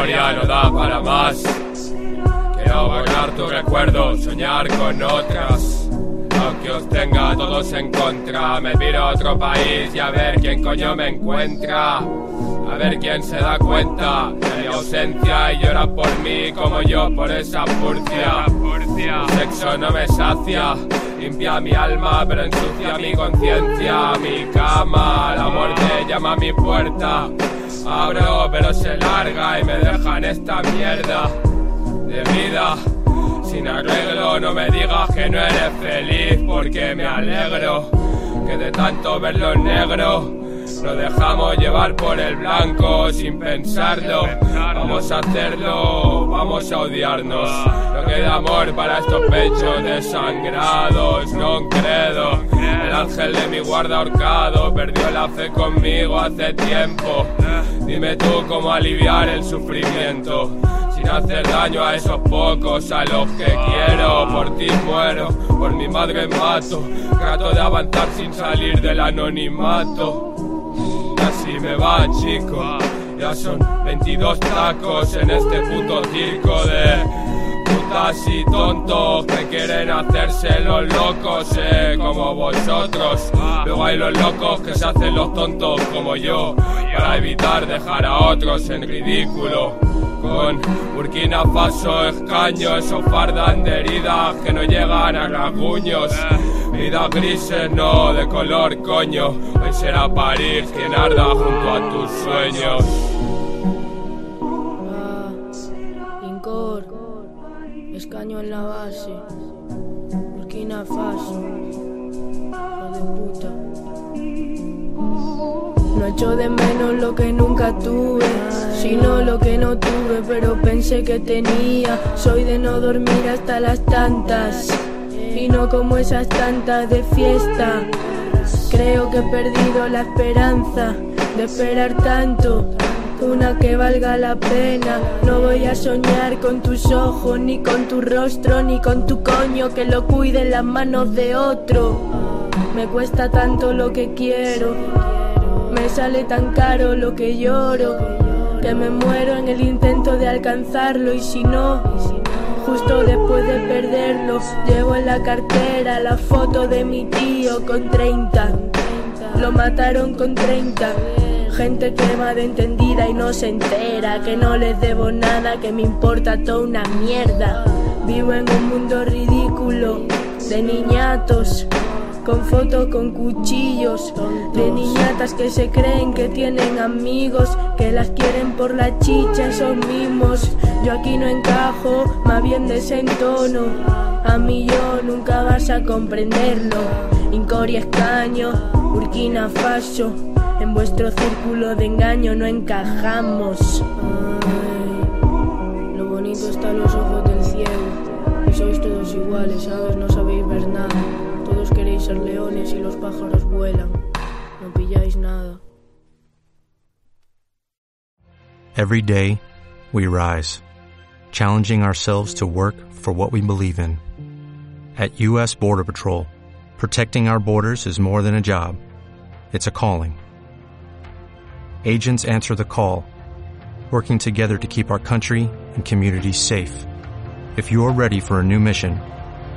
mi memoria no da para más. Quiero borrar tu recuerdo, soñar con otras. Aunque os tenga a todos en contra, me piro a otro país y a ver quién coño me encuentra. A ver quién se da cuenta de mi ausencia y llora por mí como yo por esa furcia. Sexo no me sacia, limpia mi alma pero ensucia mi conciencia. Mi cama, la muerte llama a mi puerta. Abro pero se larga y me deja en esta mierda de vida. Sin arreglo, no me digas que no eres feliz porque me alegro que de tanto verlo negro nos dejamos llevar por el blanco sin pensarlo. Vamos a hacerlo, vamos a odiarnos. No queda amor para estos pechos desangrados, no credo. El ángel de mi guarda ahorcado perdió la fe conmigo hace tiempo. Dime tú cómo aliviar el sufrimiento sin hacer daño a esos pocos a los que quiero. Por ti muero, por mi madre mato. Trato de avanzar sin salir del anonimato. Así me va, chico. Ya son 22 tacos en este puto circo de putas y tontos que quieren hacerse los locos, eh, como vosotros. Luego hay los locos que se hacen los tontos como yo, para evitar dejar a otros en ridículo. Con Burkina Faso escaño, esos fardan de heridas que no llegan a rasguños. Vidas grises, no de color, coño. Hoy será París quien arda junto a tus sueños. Incor, escaño en la base, Burkina Faso, hijo de puta. No echo de menos lo que nunca tuve, sino lo que no tuve, pero pensé que tenía. Soy de no dormir hasta las tantas, y no como esas tantas de fiesta. Creo que he perdido la esperanza de esperar tanto. Una que valga la pena. No voy a soñar con tus ojos, ni con tu rostro, ni con tu coño que lo cuide en las manos de otro. Me cuesta tanto lo que quiero. Me sale tan caro lo que lloro. Que me muero en el intento de alcanzarlo. Y si no, justo después de perderlo, llevo en la cartera la foto de mi tío con 30. Lo mataron con 30. Gente que de entendida y no se entera. Que no les debo nada, que me importa toda una mierda. Vivo en un mundo ridículo de niñatos. Con fotos con cuchillos de niñatas que se creen que tienen amigos, que las quieren por la chicha, esos mismos. Yo aquí no encajo, más bien desentono. A mí yo nunca vas a comprenderlo. Incoria escaño, Burkina Faso. En vuestro círculo de engaño no encajamos. Lo bonito está en los ojos del ciego. Y sois todos iguales, ¿sabes? No. Leones y los pájaros vuelan. No pilláis nada. Every day, we rise, challenging ourselves to work for what we believe in. At U.S. Border Patrol, protecting our borders is more than a job, it's a calling. Agents answer the call, working together to keep our country and communities safe. If you're ready for a new mission,